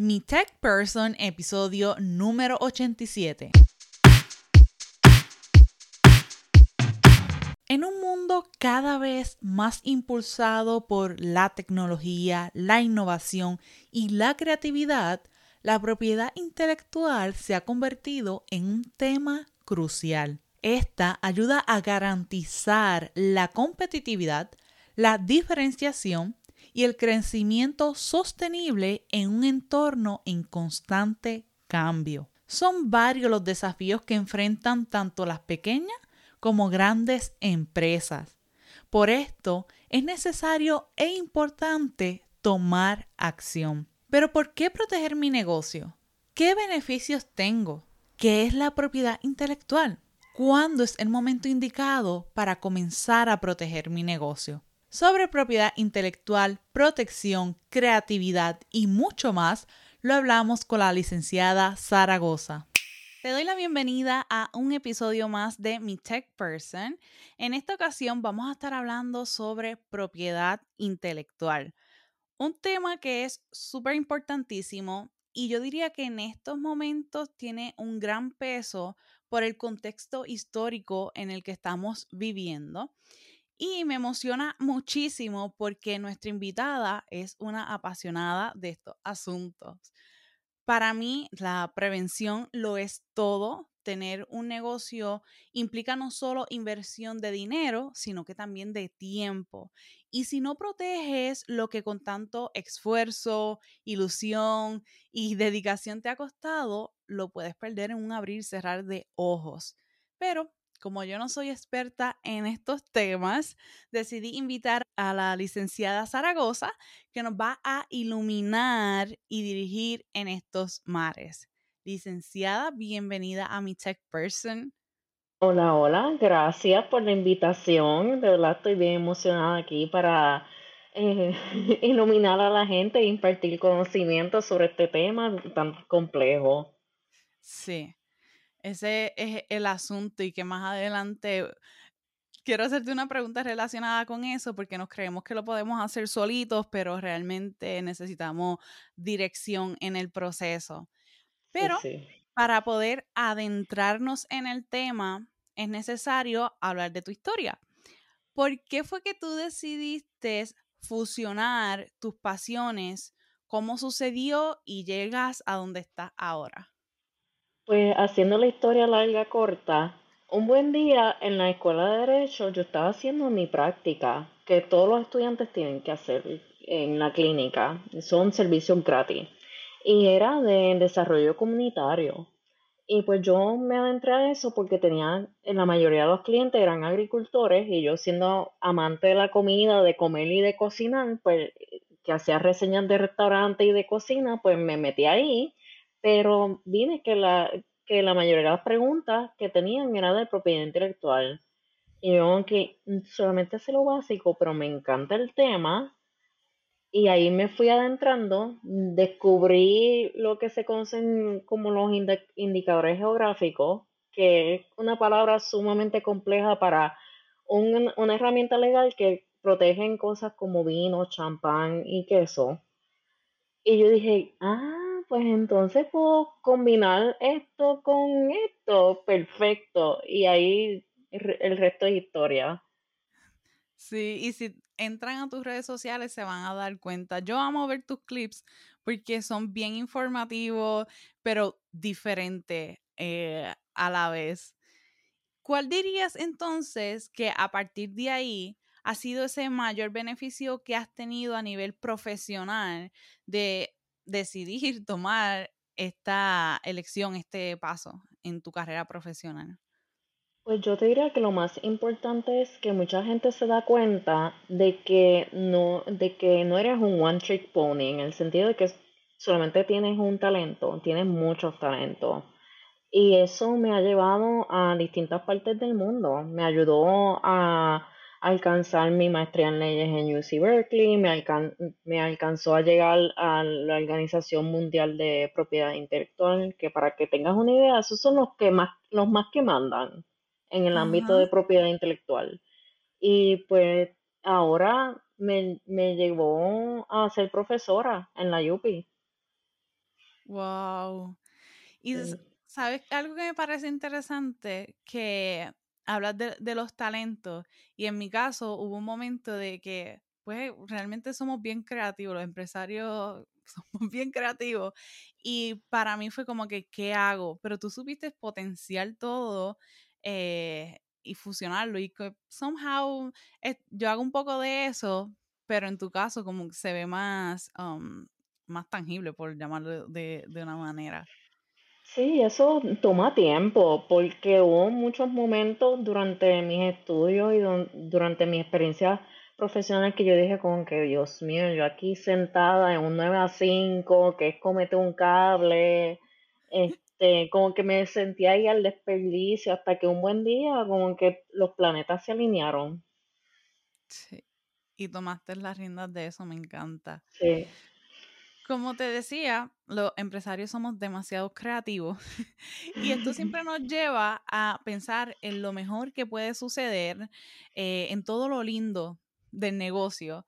Mi Tech Person, episodio número 87. En un mundo cada vez más impulsado por la tecnología, la innovación y la creatividad, la propiedad intelectual se ha convertido en un tema crucial. Esta ayuda a garantizar la competitividad, la diferenciación y el crecimiento sostenible en un entorno en constante cambio. Son varios los desafíos que enfrentan tanto las pequeñas como grandes empresas. Por esto es necesario e importante tomar acción. Pero ¿por qué proteger mi negocio? ¿Qué beneficios tengo? ¿Qué es la propiedad intelectual? ¿Cuándo es el momento indicado para comenzar a proteger mi negocio? Sobre propiedad intelectual, protección, creatividad y mucho más, lo hablamos con la licenciada Zaragoza. Te doy la bienvenida a un episodio más de Mi Tech Person. En esta ocasión vamos a estar hablando sobre propiedad intelectual, un tema que es súper importantísimo y yo diría que en estos momentos tiene un gran peso por el contexto histórico en el que estamos viviendo. Y me emociona muchísimo porque nuestra invitada es una apasionada de estos asuntos. Para mí, la prevención lo es todo. Tener un negocio implica no solo inversión de dinero, sino que también de tiempo. Y si no proteges lo que con tanto esfuerzo, ilusión y dedicación te ha costado, lo puedes perder en un abrir y cerrar de ojos. Pero como yo no soy experta en estos temas, decidí invitar a la licenciada Zaragoza, que nos va a iluminar y dirigir en estos mares. Licenciada, bienvenida a mi Tech Person. Hola, hola, gracias por la invitación. De verdad estoy bien emocionada aquí para eh, iluminar a la gente e impartir conocimiento sobre este tema tan complejo. Sí, ese es el asunto y que más adelante quiero hacerte una pregunta relacionada con eso porque nos creemos que lo podemos hacer solitos, pero realmente necesitamos dirección en el proceso. Pero para poder adentrarnos en el tema, es necesario hablar de tu historia. ¿Por qué fue que tú decidiste fusionar tus pasiones? ¿Cómo sucedió y llegas a donde estás ahora? Pues haciendo la historia larga corta, un buen día en la escuela de derecho yo estaba haciendo mi práctica, que todos los estudiantes tienen que hacer en la clínica, son servicios gratis, y era de desarrollo comunitario. Y pues yo me adentré a eso porque tenía, la mayoría de los clientes eran agricultores y yo siendo amante de la comida, de comer y de cocinar, pues que hacía reseñas de restaurante y de cocina, pues me metí ahí pero vine que la, que la mayoría de las preguntas que tenían era de propiedad intelectual. Y yo, aunque solamente sé lo básico, pero me encanta el tema. Y ahí me fui adentrando, descubrí lo que se conocen como los indicadores geográficos, que es una palabra sumamente compleja para una herramienta legal que protegen cosas como vino, champán y queso. Y yo dije, ah, pues entonces puedo combinar esto con esto, perfecto. Y ahí el resto es historia. Sí, y si entran a tus redes sociales se van a dar cuenta. Yo amo ver tus clips porque son bien informativos, pero diferentes eh, a la vez. ¿Cuál dirías entonces que a partir de ahí ha sido ese mayor beneficio que has tenido a nivel profesional de decidir tomar esta elección, este paso en tu carrera profesional? Pues yo te diría que lo más importante es que mucha gente se da cuenta de que no, de que no eres un one trick pony, en el sentido de que solamente tienes un talento, tienes muchos talentos. Y eso me ha llevado a distintas partes del mundo. Me ayudó a alcanzar mi maestría en leyes en UC Berkeley, me, me alcanzó a llegar a la Organización Mundial de Propiedad Intelectual, que para que tengas una idea, esos son los que más, los más que mandan en el ámbito de propiedad intelectual. Y pues ahora me, me llevó a ser profesora en la UPI. Wow. Y Sí. sabes algo que me parece interesante que hablas de, los talentos y en mi caso hubo un momento de que pues realmente somos bien creativos, los empresarios somos bien creativos y para mí fue como que, ¿qué hago? Pero tú supiste potenciar todo eh, y fusionarlo y que somehow eh, yo hago un poco de eso, pero en tu caso como se ve más, um, más tangible, por llamarlo de, de una manera. Sí, eso toma tiempo porque hubo muchos momentos durante mis estudios y don- durante mi experiencia profesional que yo dije como que, Dios mío, yo aquí sentada en un 9 a 5, que es comete un cable, este, como que me sentía ahí al desperdicio hasta que un buen día como que los planetas se alinearon. Sí. Y tomaste las riendas de eso, me encanta. Sí. Como te decía, los empresarios somos demasiado creativos y esto siempre nos lleva a pensar en lo mejor que puede suceder, eh, en todo lo lindo del negocio.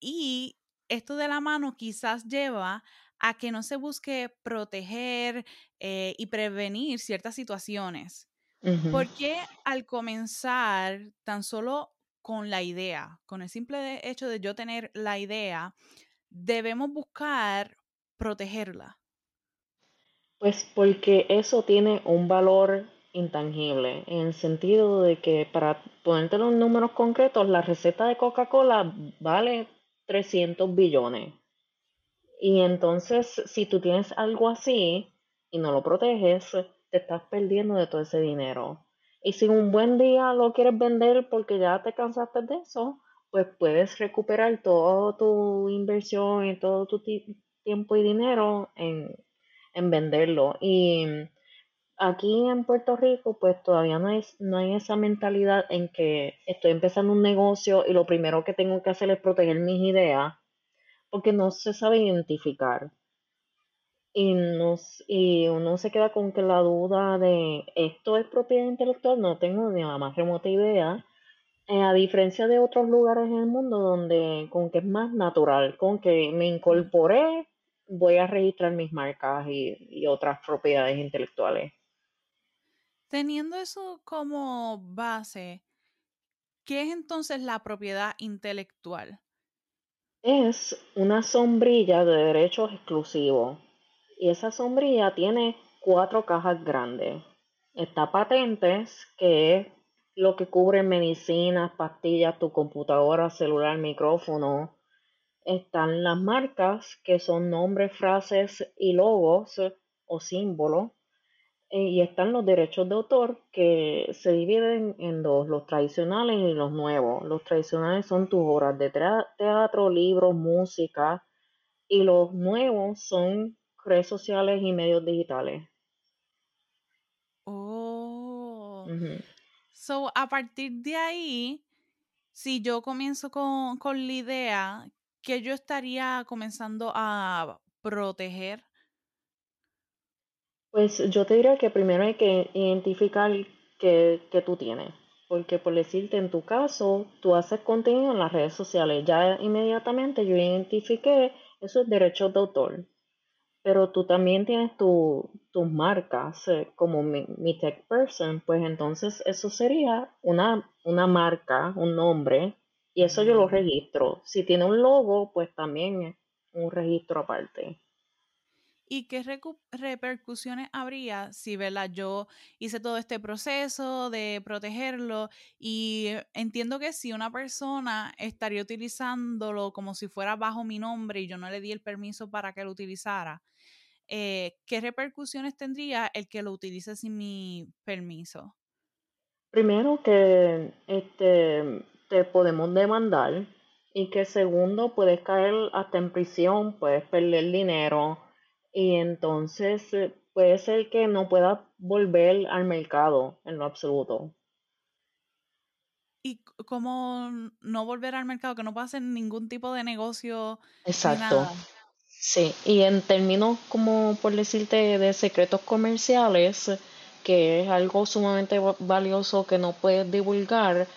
Y esto de la mano quizás lleva a que no se busque proteger eh, y prevenir ciertas situaciones. Ujú. ¿Por qué al comenzar tan solo con la idea, con el simple hecho de yo tener la idea, debemos buscar protegerla? Pues porque eso tiene un valor intangible, en el sentido de que para ponerte los números concretos, la receta de Coca-Cola vale 300 billones. Y entonces, si tú tienes algo así y no lo proteges, te estás perdiendo de todo ese dinero. Y si un buen día lo quieres vender porque ya te cansaste de eso, pues puedes recuperar toda tu inversión y todo tu tiempo y dinero en, en venderlo. Y aquí en Puerto Rico, pues todavía no hay, no hay esa mentalidad en que estoy empezando un negocio y lo primero que tengo que hacer es proteger mis ideas, porque no se sabe identificar. Y, nos, y uno se queda con que la duda de esto es propiedad intelectual, no tengo ni la más remota idea. Eh, a diferencia de otros lugares en el mundo donde con que es más natural, con que me incorporé, voy a registrar mis marcas y, y otras propiedades intelectuales. Teniendo eso como base, ¿qué es entonces la propiedad intelectual? Es una sombrilla de derechos exclusivos y esa sombrilla tiene cuatro cajas grandes. Está patentes, que es lo que cubre medicinas, pastillas, tu computadora, celular, micrófono. Están las marcas, que son nombres, frases y logos o símbolos. Eh, y están los derechos de autor que se dividen en dos, los tradicionales y los nuevos. Los tradicionales son tus obras de teatro, libros, música, y los nuevos son redes sociales y medios digitales. Oh. So, a partir de ahí, si yo comienzo con, con la idea que yo estaría comenzando a proteger, Pues yo te diría que primero hay que identificar qué, qué tú tienes. Porque por decirte, en tu caso, tú haces contenido en las redes sociales. Ya inmediatamente yo identifiqué esos derechos de autor. Pero tú también tienes tu- tus marcas, eh, como mi, mi tech person, pues entonces eso sería una, una marca, un nombre, y eso yo lo registro. Si tiene un logo, pues también es un registro aparte. ¿Y qué repercusiones habría si, ¿verdad? Yo hice todo este proceso de protegerlo y entiendo que si una persona estaría utilizándolo como si fuera bajo mi nombre y yo no le di el permiso para que lo utilizara, eh, ¿qué repercusiones tendría el que lo utilice sin mi permiso? Primero que este, te podemos demandar y que segundo puedes caer hasta en prisión, puedes perder dinero y entonces eh, puede ser que no puedas volver al mercado en lo absoluto. Y cómo no volver al mercado, que no pueda hacer ningún tipo de negocio Exacto. nada. Sí, y en términos como por decirte de secretos comerciales, que es algo sumamente va- valioso que no puedes divulgar,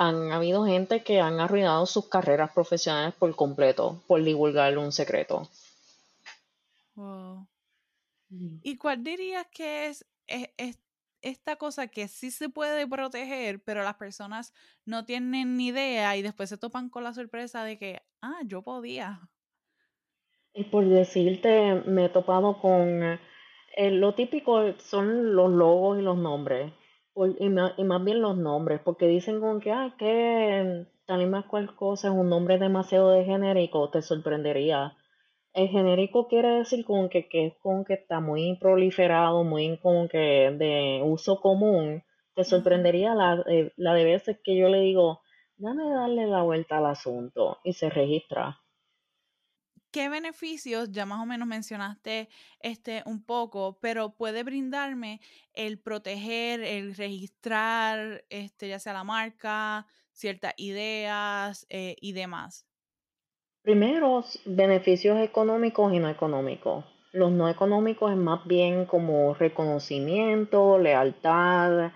han habido gente que han arruinado sus carreras profesionales por completo por divulgar un secreto. Wow. ¿Y cuál dirías que es, esta cosa que sí se puede proteger, pero las personas no tienen ni idea y después se topan con la sorpresa de que, ah, yo podía? Y por decirte, me he topado con eh, lo típico son los logos y los nombres. Y, más, y, más, bien los nombres, porque dicen con que, ah, que tal y más cual cosa es un nombre demasiado de genérico, te sorprendería. El genérico quiere decir como que, que es como que está muy proliferado, muy como que de uso común. Te sorprendería la, eh, la de veces que yo le digo, dame darle la vuelta al asunto y se registra. ¿Qué beneficios, ya más o menos mencionaste este un poco, pero puede brindarme el proteger, el registrar, este, ya sea la marca, ciertas ideas eh, y demás? Primero, beneficios económicos y no económicos. Los no económicos es más bien como reconocimiento, lealtad,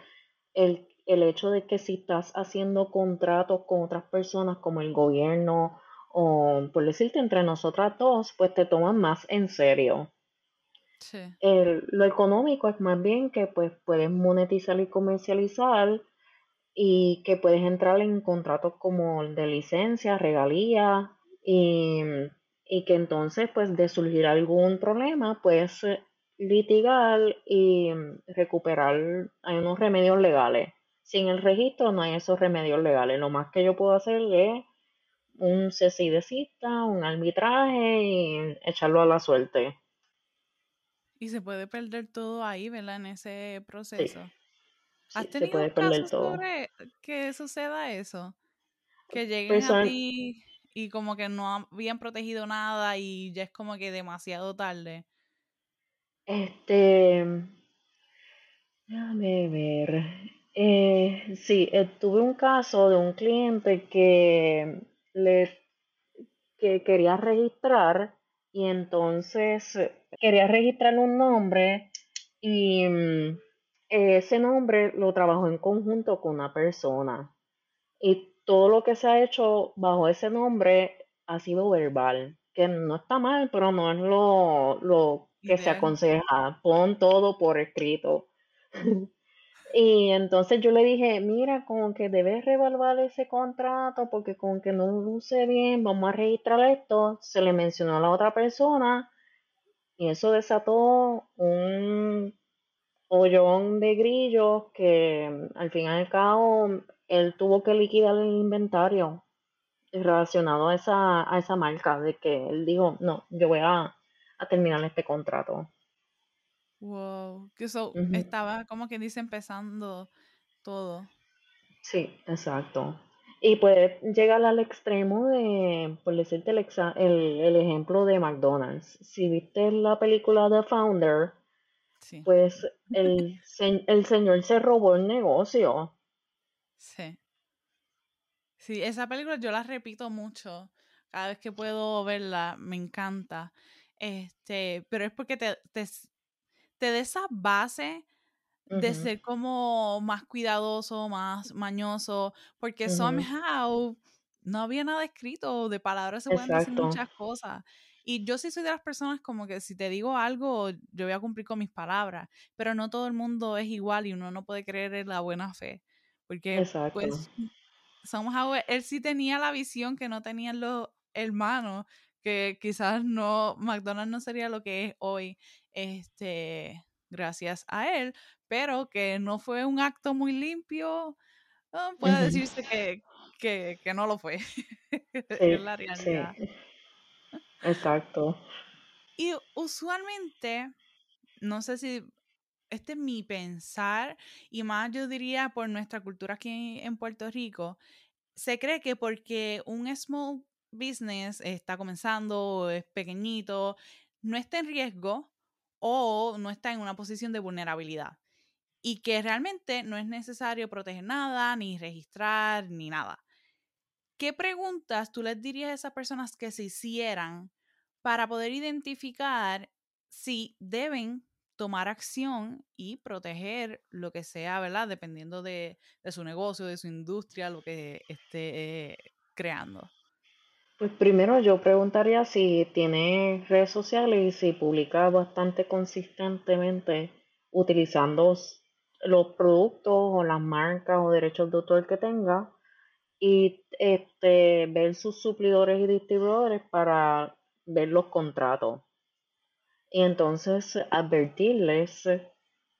el, el hecho de que si estás haciendo contratos con otras personas como el gobierno o por decirte entre nosotras dos, pues te toman más en serio. Sí. lo económico es más bien que pues puedes monetizar y comercializar y que puedes entrar en contratos como el de licencia, regalía y, y, que entonces pues de surgir algún problema puedes eh, litigar y recuperar, hay unos remedios legales. Sin el registro no hay esos remedios legales. Lo más que yo puedo hacer es un de cita, un arbitraje y echarlo a la suerte. Y se puede perder todo ahí, ¿verdad? En ese proceso. ¿Has tenido se puede perder todo. sobre que suceda eso? Que lleguen a ti y como que no habían protegido nada y ya es como que demasiado tarde. Este, déjame ver. Eh, sí, eh, tuve un caso de un cliente que le que quería registrar y entonces quería registrar un nombre y mm, ese nombre lo trabajó en conjunto con una persona y todo lo que se ha hecho bajo ese nombre ha sido verbal, que no está mal, pero no es lo, lo que se aconseja. Pon todo por escrito. Y entonces yo le dije, mira, como que debes revaluar ese contrato porque con que no luce bien, vamos a registrar esto. Se le mencionó a la otra persona y eso desató un hoyón de grillos que al fin y al cabo él tuvo que liquidar el inventario relacionado a esa, a esa marca, de que él dijo, no, yo voy a terminar este contrato. Wow, que eso estaba como que dice empezando todo. Sí, exacto. Y puede llegar al extremo de, por decirte el, el, ejemplo de McDonald's. Si viste la película The Founder, pues el, el señor se robó el negocio. Sí. Sí, esa película yo la repito mucho. Cada vez que puedo verla, me encanta. Este, pero es porque te, te, te da esa base de ser como más cuidadoso, más mañoso, porque somehow no había nada escrito, de palabras se pueden decir muchas cosas. Y yo sí soy de las personas como que si te digo algo, yo voy a cumplir con mis palabras, pero no todo el mundo es igual y uno no puede creer en la buena fe, porque pues somehow él sí tenía la visión que no tenían los hermanos, que quizás no, McDonald's no sería lo que es hoy este, gracias a él, pero que no fue un acto muy limpio, ah, puede decirse que, que, no lo fue. es la realidad. Exacto. Y usualmente, no sé si este es mi pensar, y más yo diría por nuestra cultura aquí en Puerto Rico, se cree que porque un small business está comenzando, es pequeñito, no está en riesgo, o no está en una posición de vulnerabilidad y que realmente no es necesario proteger nada, ni registrar, ni nada. ¿Qué preguntas tú les dirías a esas personas que se hicieran para poder identificar si deben tomar acción y proteger lo que sea, ¿verdad? Dependiendo de, su negocio, de su industria, lo que esté creando. Pues primero yo preguntaría si tiene redes sociales y si publica bastante consistentemente utilizando los productos o las marcas o derechos de autor que tenga y este ver sus suplidores y distribuidores para ver los contratos. Y entonces advertirles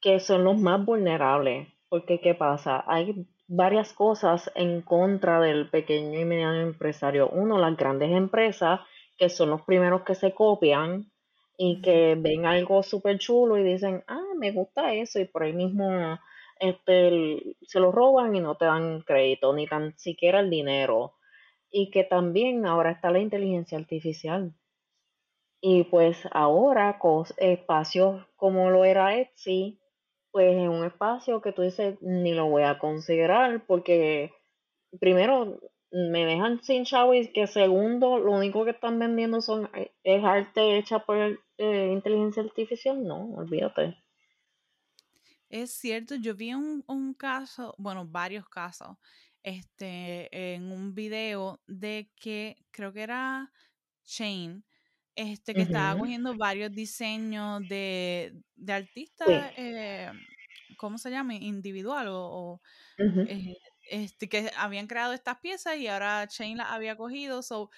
que son los más vulnerables, porque ¿qué pasa? Hay varias cosas en contra del pequeño y mediano empresario. Uno, las grandes empresas, que son los primeros que se copian y que ven algo súper chulo y dicen, ah, me gusta eso, y por ahí mismo este, se lo roban y no te dan crédito, ni tan siquiera el dinero. Y que también ahora está la inteligencia artificial. Y pues ahora con espacios como lo era Etsy, pues es un espacio que tú dices, ni lo voy a considerar porque primero me dejan sin chavo y que segundo, lo único que están vendiendo son eh, es arte hecha por eh, inteligencia artificial. No, olvídate. Es cierto, yo vi un, un caso, bueno, varios casos, este, en un video de que creo que era Shane, este, que estaba Ujú, cogiendo varios diseños de, de Sí. artistas, eh, ¿cómo se llama? Individual o, o, ujú. eh, este, que habían creado estas piezas y ahora Shane las había cogido. So,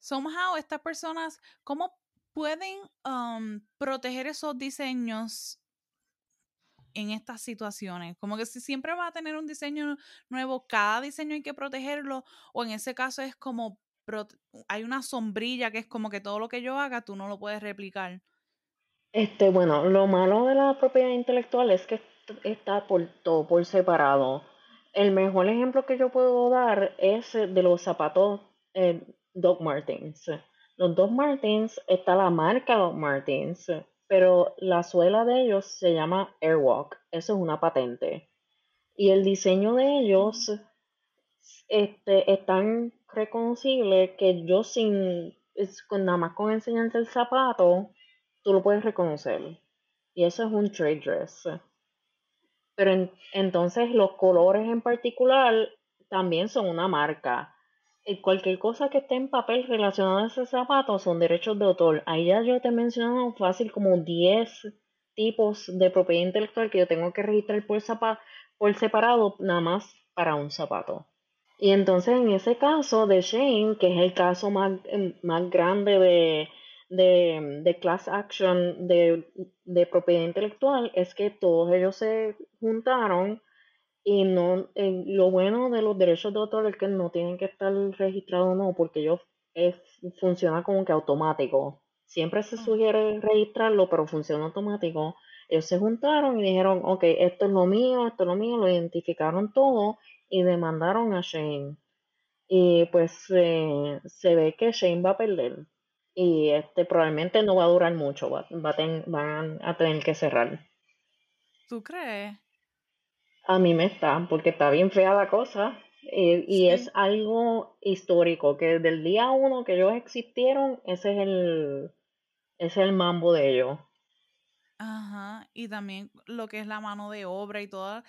somehow estas personas, ¿cómo pueden um, proteger esos diseños en estas situaciones? Como que si siempre va a tener un diseño nuevo, cada diseño hay que protegerlo, o en ese caso es como prote- hay una sombrilla que es como que todo lo que yo haga tú no lo puedes replicar. Este, bueno, lo malo de la propiedad intelectual es que est- está por todo por separado. El mejor ejemplo que yo puedo dar es eh, de los zapatos eh, Doc Martens. Los Doc Martens está la marca Doc Martens, pero la suela de ellos se llama Airwalk. Eso es una patente. Y el diseño de ellos este, es tan reconocible que yo sin, con, nada más con enseñarte el zapato, tú lo puedes reconocer. Y eso es un trade dress. Pero en- entonces los colores en particular también son una marca. Y cualquier cosa que esté en papel relacionada a ese zapato son derechos de autor. Ahí ya yo te he mencionado fácil como 10 tipos de propiedad intelectual que yo tengo que registrar por, zapa- por separado, nada más para un zapato. Y entonces en ese caso de Shane, que es el caso más, em, más grande de, de, de class action de, de propiedad intelectual, es que todos ellos se juntaron y no, eh, lo bueno de los derechos de autor es que no tienen que estar registrados no, porque ellos es, funciona como que automático. Siempre se Ajá. sugiere registrarlo, pero funciona automático. Ellos se juntaron y dijeron, ok, esto es lo mío, esto es lo mío, lo identificaron todo y demandaron a Shane. Y pues eh, se ve que Shane va a perder. Y este probablemente no va a durar mucho, va, va a ten- van a tener que cerrar. ¿Tú crees? A mí me está, porque está bien fea la cosa. eh, y es algo histórico, que desde el día uno que ellos existieron, ese es el, ese es el mambo de ellos. Ajá. Y también lo que es la mano de obra y todos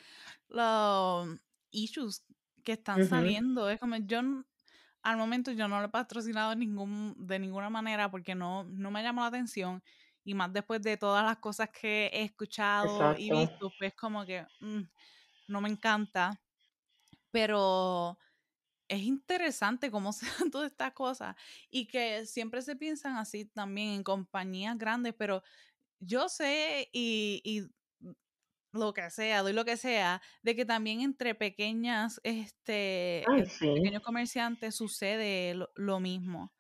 los issues que están saliendo. Es como yo al momento yo no lo he patrocinado ningún, de ninguna manera porque no, no me llamó la atención. Y más después de todas las cosas que he escuchado y visto, pues como que mm, no me encanta. Pero es interesante cómo se dan todas estas cosas y que siempre se piensan así también en compañías grandes, pero yo sé y, y lo que sea, doy lo que sea, de que también entre pequeñas, este, Ay, sí, pequeños comerciantes sucede lo, lo mismo.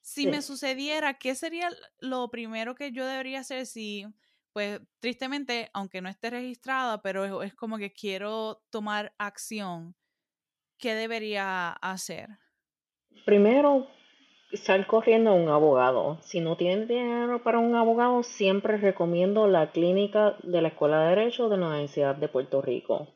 Si me sucediera, ¿qué sería lo primero que yo debería hacer si, pues, tristemente, aunque no esté registrada, pero es, es como que quiero tomar acción, ¿qué debería hacer? Primero, sal corriendo a un abogado. Si no tienen dinero para un abogado, siempre recomiendo la clínica de la Escuela de Derecho de la Universidad de Puerto Rico.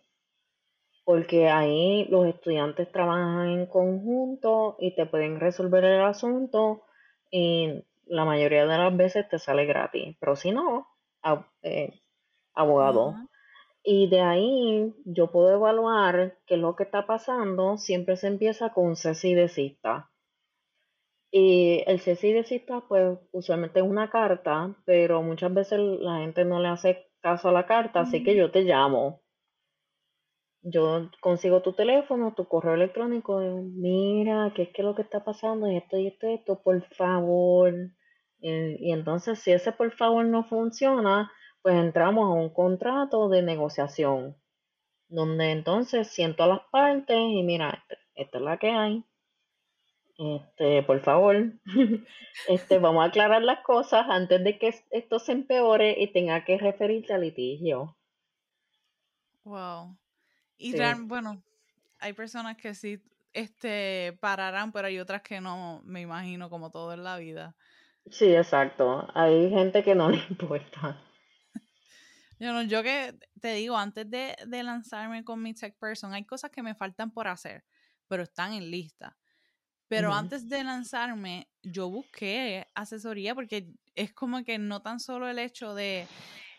porque ahí los estudiantes trabajan en conjunto y te pueden resolver el asunto y la mayoría de las veces te sale gratis, pero si no, ab- eh, abogado. Y de ahí yo puedo evaluar qué es lo que está pasando. Siempre se empieza con cese y desista. Y el cese y desista, pues usualmente es una carta, pero muchas veces la gente no le hace caso a la carta, así que yo te llamo. Yo consigo tu teléfono, tu correo electrónico, y, mira, ¿qué es que lo que está pasando? Y esto y esto y esto, por favor. Y, y entonces, si ese por favor no funciona, pues entramos a un contrato de negociación, donde entonces siento a las partes y mira, esta es la que hay. Este, por favor, este, vamos a aclarar las cosas antes de que esto se empeore y tenga que referirse al litigio. Wow. Y real- bueno, hay personas que sí este, pararán, pero hay otras que no, me imagino, como todo en la vida. Sí, exacto. Hay gente que no le importa. Yo, no, yo que te digo, antes de, de lanzarme con mi tech person, hay cosas que me faltan por hacer, pero están en lista. Pero antes de lanzarme, yo busqué asesoría porque es como que no tan solo el hecho de,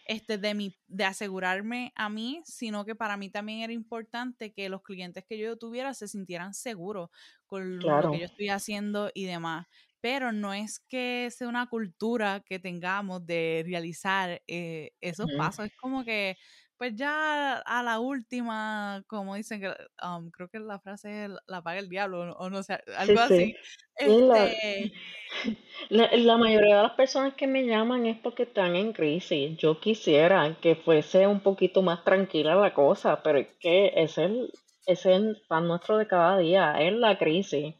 este, de, mi, de asegurarme a mí, sino que para mí también era importante que los clientes que yo tuviera se sintieran seguros con lo que yo estoy haciendo y demás. Pero no es que sea una cultura que tengamos de realizar eh, esos pasos. Es como que, pues ya a la última, como dicen, um, creo que la frase es la paga el diablo, o no sé, algo así. sí. Este, la- la mayoría de las personas que me llaman es porque están en crisis. Yo quisiera que fuese un poquito más tranquila la cosa, pero es que es el, es el pan nuestro de cada día, es la crisis.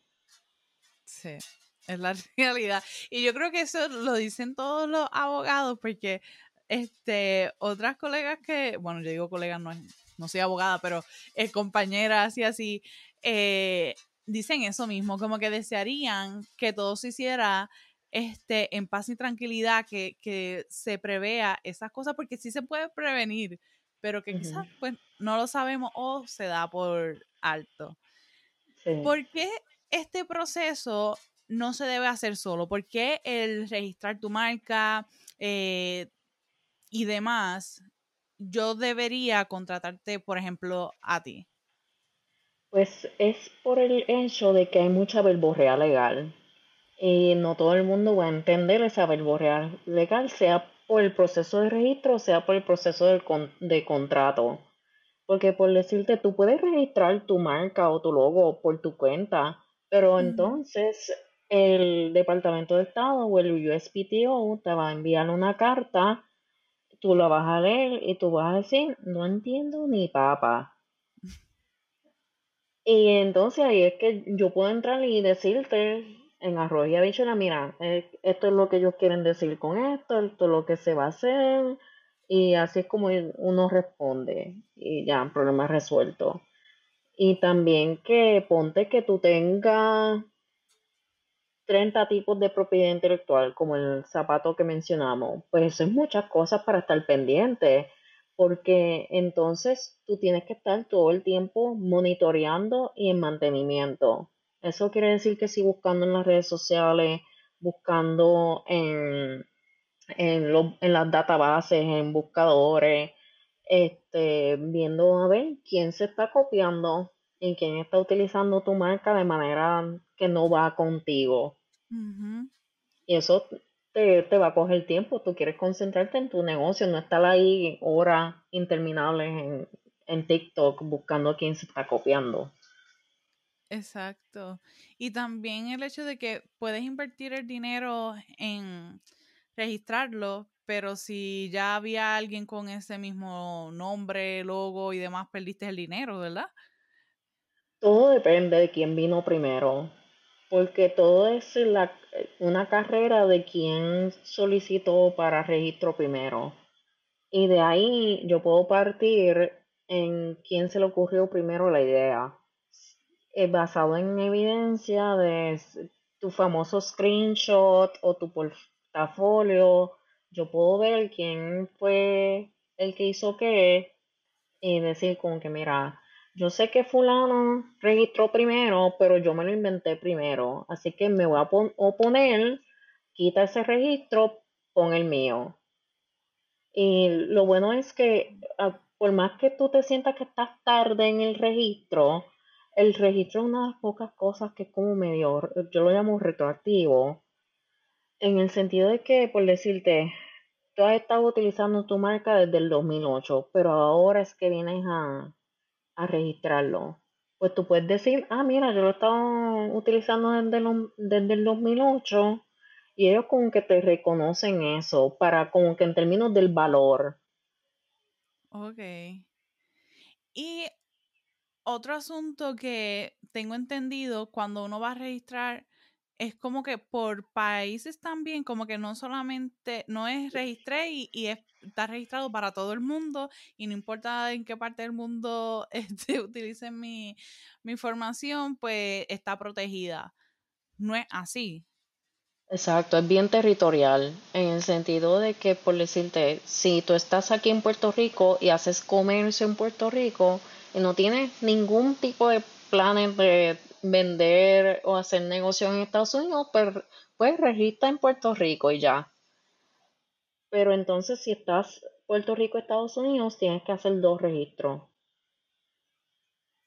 Sí, es la realidad. Y yo creo que eso lo dicen todos los abogados porque este, otras colegas que, bueno, yo digo colegas, no, no soy abogada, pero eh, compañeras y así, eh, dicen eso mismo, como que desearían que todo se hiciera este, en paz y tranquilidad, que, que se prevea esas cosas, porque sí se puede prevenir, pero que quizás pues no lo sabemos o se da por alto. Sí. ¿Por qué este proceso no se debe hacer solo? ¿Por qué el registrar tu marca eh, y demás, yo debería contratarte, por ejemplo, a ti? Pues es por el hecho de que hay mucha verborrea legal y no todo el mundo va a entender esa verborrea legal, sea por el proceso de registro, sea por el proceso del con- de contrato. Porque por decirte, tú puedes registrar tu marca o tu logo por tu cuenta, pero entonces el Departamento de Estado o el USPTO te va a enviar una carta, tú la vas a leer y tú vas a decir, no entiendo ni papa. Y entonces ahí es que yo puedo entrar y decirte en arroz y habichuela, mira, eh, esto es lo que ellos quieren decir con esto, esto es lo que se va a hacer, y así es como uno responde, y ya, problema resuelto. Y también que ponte que tú tengas 30 tipos de propiedad intelectual, como el zapato que mencionamos, pues eso es muchas cosas para estar pendiente, porque entonces tú tienes que estar todo el tiempo monitoreando y en mantenimiento. Eso quiere decir que si buscando en las redes sociales, buscando en, en, en las databases, en buscadores, este, viendo a ver quién se está copiando y quién está utilizando tu marca de manera que no va contigo. Ujú. Y eso te, te va a coger tiempo. Tú quieres concentrarte en tu negocio, no estar ahí horas interminables en, en TikTok buscando a quién se está copiando. Exacto. Y también el hecho de que puedes invertir el dinero en registrarlo, pero si ya había alguien con ese mismo nombre, logo y demás, perdiste el dinero, ¿verdad? Todo depende de quién vino primero, porque todo es la, una carrera de quién solicitó para registro primero. Y de ahí yo puedo partir en quién se le ocurrió primero la idea. Eh, basado en evidencia de tu famoso screenshot o tu portafolio, yo puedo ver quién fue el que hizo qué y decir como que mira, yo sé que fulano registró primero, pero yo me lo inventé primero, así que me voy a pon- oponer, quita ese registro, pon el mío. Y lo bueno es que ah, por más que tú te sientas que estás tarde en el registro, el registro es una de las pocas cosas que es como medio, yo lo llamo retroactivo, en el sentido de que, por decirte, tú has estado utilizando tu marca desde el 2008, pero ahora es que vienes a, a registrarlo. Pues tú puedes decir, ah, mira, yo lo he estado utilizando desde, desde el 2008 y ellos como que te reconocen eso para como que en términos del valor. Ok. Y otro asunto que tengo entendido cuando uno va a registrar es como que por países también, como que no solamente, no es registré y, está registrado para todo el mundo y no importa en qué parte del mundo este, utilicen mi, mi información, pues está protegida. No es así. Exacto, es bien territorial, en el sentido de que, por decirte, si tú estás aquí en Puerto Rico y haces comercio en Puerto Rico y no tienes ningún tipo de planes de vender o hacer negocio en Estados Unidos, pues, pues registra en Puerto Rico y ya. Pero entonces si estás Puerto Rico, Estados Unidos, tienes que hacer dos registros.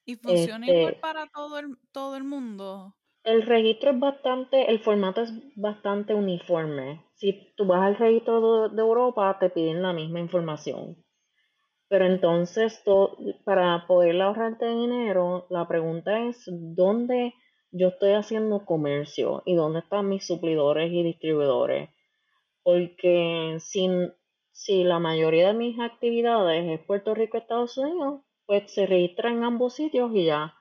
¿Y funciona igual este para todo el, todo el mundo? El registro es bastante, el formato es bastante uniforme. Si tú vas al registro de, Europa, te piden la misma información. Pero entonces, para poder ahorrarte dinero, la pregunta es, ¿dónde yo estoy haciendo comercio? ¿Y dónde están mis suplidores y distribuidores? Porque si, si la mayoría de mis actividades es Puerto Rico, Estados Unidos, pues se registra en ambos sitios y ya.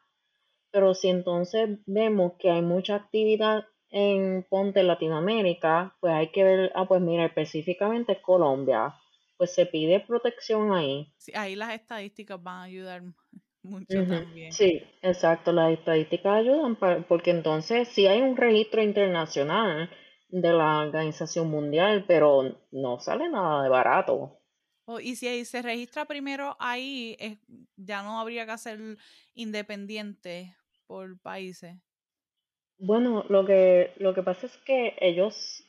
Pero si entonces vemos que hay mucha actividad en Ponte Latinoamérica, pues hay que ver, ah, pues mira, específicamente Colombia, pues se pide protección ahí. Sí, ahí las estadísticas van a ayudar mucho también. Sí, exacto, las estadísticas ayudan porque entonces si hay un registro internacional de la Organización Mundial, pero no sale nada de barato. Oh, y si se registra primero ahí, ya no habría que hacer independiente por países? Bueno, lo que, lo que pasa es que ellos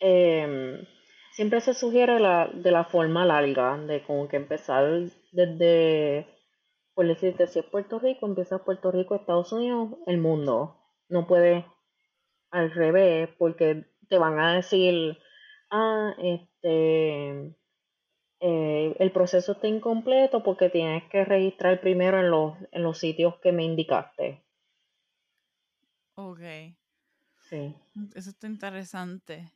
em, siempre se sugiere la, de la forma larga, de como que empezar desde, por decirte, si es Puerto Rico, empieza Puerto Rico, Estados Unidos, el mundo. No puede al revés, porque te van a decir, ah, este, eh, el proceso está incompleto porque tienes que registrar primero en los, en los sitios que me indicaste. Ok. Sí. Eso está interesante.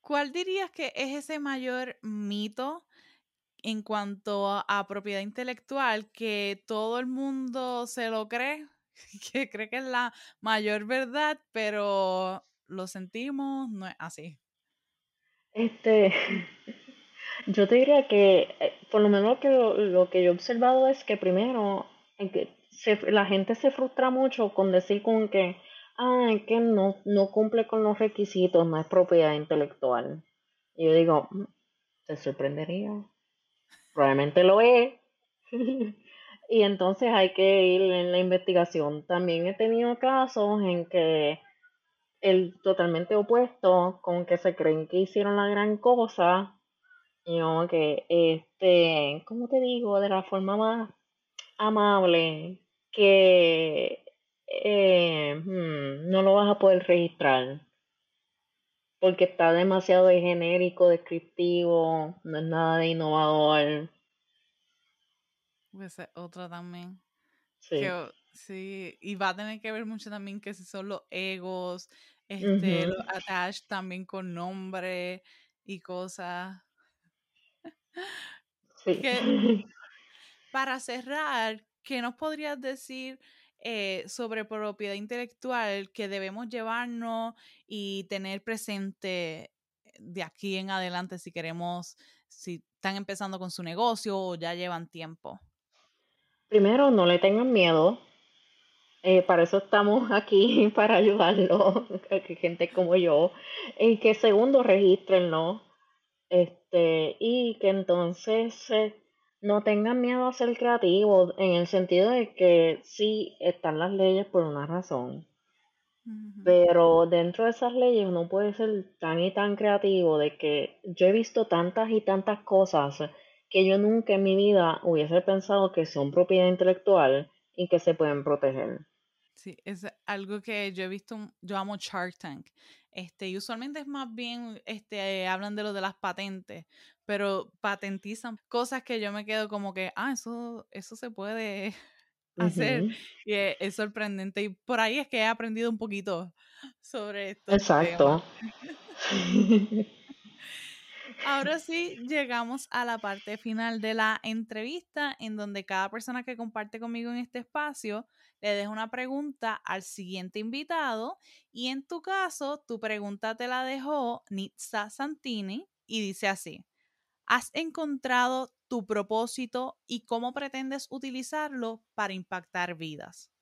¿Cuál dirías que es ese mayor mito en cuanto a, propiedad intelectual que todo el mundo se lo cree? Que cree que es la mayor verdad, pero lo sentimos, no es así. Este, Yo te diría que, eh, por lo menos que lo, que yo he observado es que primero, en que la gente se frustra mucho con decir con que, ah, que no, no cumple con los requisitos, no es propiedad intelectual. Y yo digo, mm, te sorprendería. Probablemente lo es. y entonces hay que ir en la investigación. También he tenido casos en que el totalmente opuesto, con que se creen que hicieron la gran cosa, no, que, este, ¿cómo te digo? De la forma más amable que eh, hmm, no lo vas a poder registrar porque está demasiado de genérico, descriptivo, no es nada de innovador. Pues otra también. Sí. sí, y va a tener que ver mucho también que si son los egos, este, los attach también con nombre y cosas. para cerrar, ¿qué nos podrías decir eh, sobre propiedad intelectual que debemos llevarnos y tener presente de aquí en adelante si queremos, si están empezando con su negocio o ya llevan tiempo? Primero, no le tengan miedo. Eh, para eso estamos aquí, para ayudarlo, gente como yo. Y que segundo, registrenlo. Este, y que entonces eh, no tengan miedo a ser creativos en el sentido de que sí están las leyes por una razón. Pero dentro de esas leyes uno puede ser tan y tan creativo de que yo he visto tantas y tantas cosas que yo nunca en mi vida hubiese pensado que son propiedad intelectual y que se pueden proteger. Sí, es algo que yo he visto, yo amo Shark Tank. Este, y usualmente es más bien, este, hablan de lo de las patentes, pero patentizan cosas que yo me quedo como que, ah, eso, eso se puede hacer. Y es, sorprendente. Y por ahí es que he aprendido un poquito sobre esto. Exacto. Ahora sí, llegamos a la parte final de la entrevista en donde cada persona que comparte conmigo en este espacio le deja una pregunta al siguiente invitado y en tu caso, tu pregunta te la dejó Nitsa Santini y dice así, ¿has encontrado tu propósito y cómo pretendes utilizarlo para impactar vidas?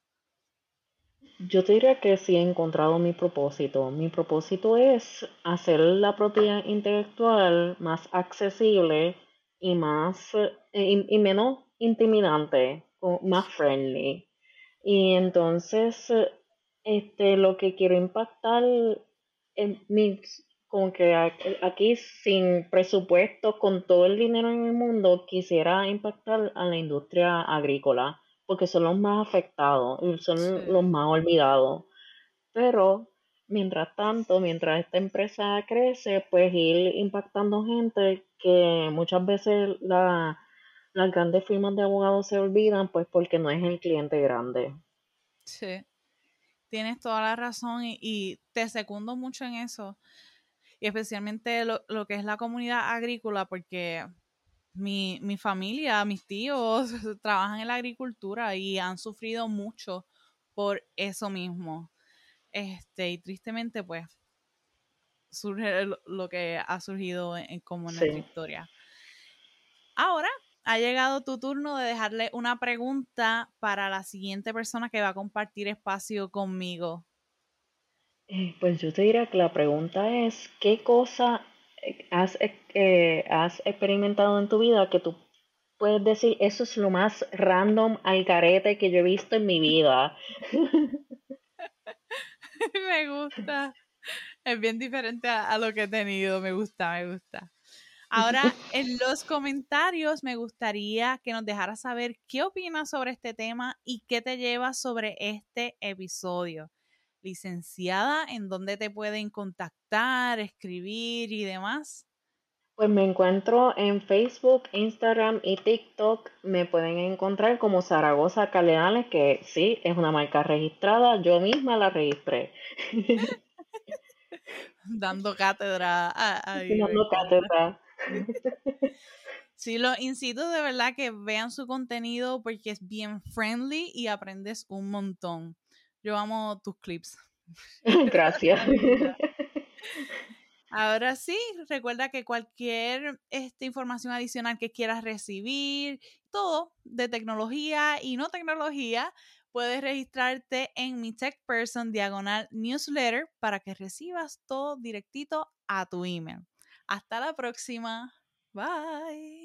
Yo te diría que sí he encontrado mi propósito. Mi propósito es hacer la propiedad intelectual más accesible y más eh, y, menos intimidante, más friendly. Y entonces, este, lo que quiero impactar en mi, como que aquí sin presupuesto, con todo el dinero en el mundo, quisiera impactar a la industria agrícola porque son los más afectados y son los más olvidados. Pero mientras tanto, mientras esta empresa crece, pues ir impactando gente que muchas veces las grandes firmas de abogados se olvidan, pues porque no es el cliente grande. Sí, tienes toda la razón y, te secundo mucho en eso, y especialmente lo, lo que es la comunidad agrícola, porque mi, mi familia, mis tíos trabajan en la agricultura y han sufrido mucho por eso mismo. Este, y tristemente, pues, surge lo que ha surgido en, como en nuestra historia. Ahora ha llegado tu turno de dejarle una pregunta para la siguiente persona que va a compartir espacio conmigo. Eh, pues yo te diría que la pregunta es, ¿qué cosa has, eh, has experimentado en tu vida que tú puedes decir, eso es lo más random al carete que yo he visto en mi vida? me gusta. Es bien diferente a, lo que he tenido. Me gusta, me gusta. Ahora, en los comentarios me gustaría que nos dejaras saber qué opinas sobre este tema y qué te llevas sobre este episodio licenciada, ¿en dónde te pueden contactar, escribir y demás? Pues me encuentro en Facebook, Instagram y TikTok. Me pueden encontrar como Zaragoza Caleales, que sí, es una marca registrada. Yo misma la registré. Dando cátedra. Dando cátedra. Sí, lo incito de verdad que vean su contenido porque es bien friendly y aprendes un montón. Yo amo tus clips. Gracias. Ahora sí, recuerda que cualquier esta información adicional que quieras recibir, todo de tecnología y no tecnología, puedes registrarte en mi Tech Person diagonal newsletter para que recibas todo directito a tu email. Hasta la próxima. Bye.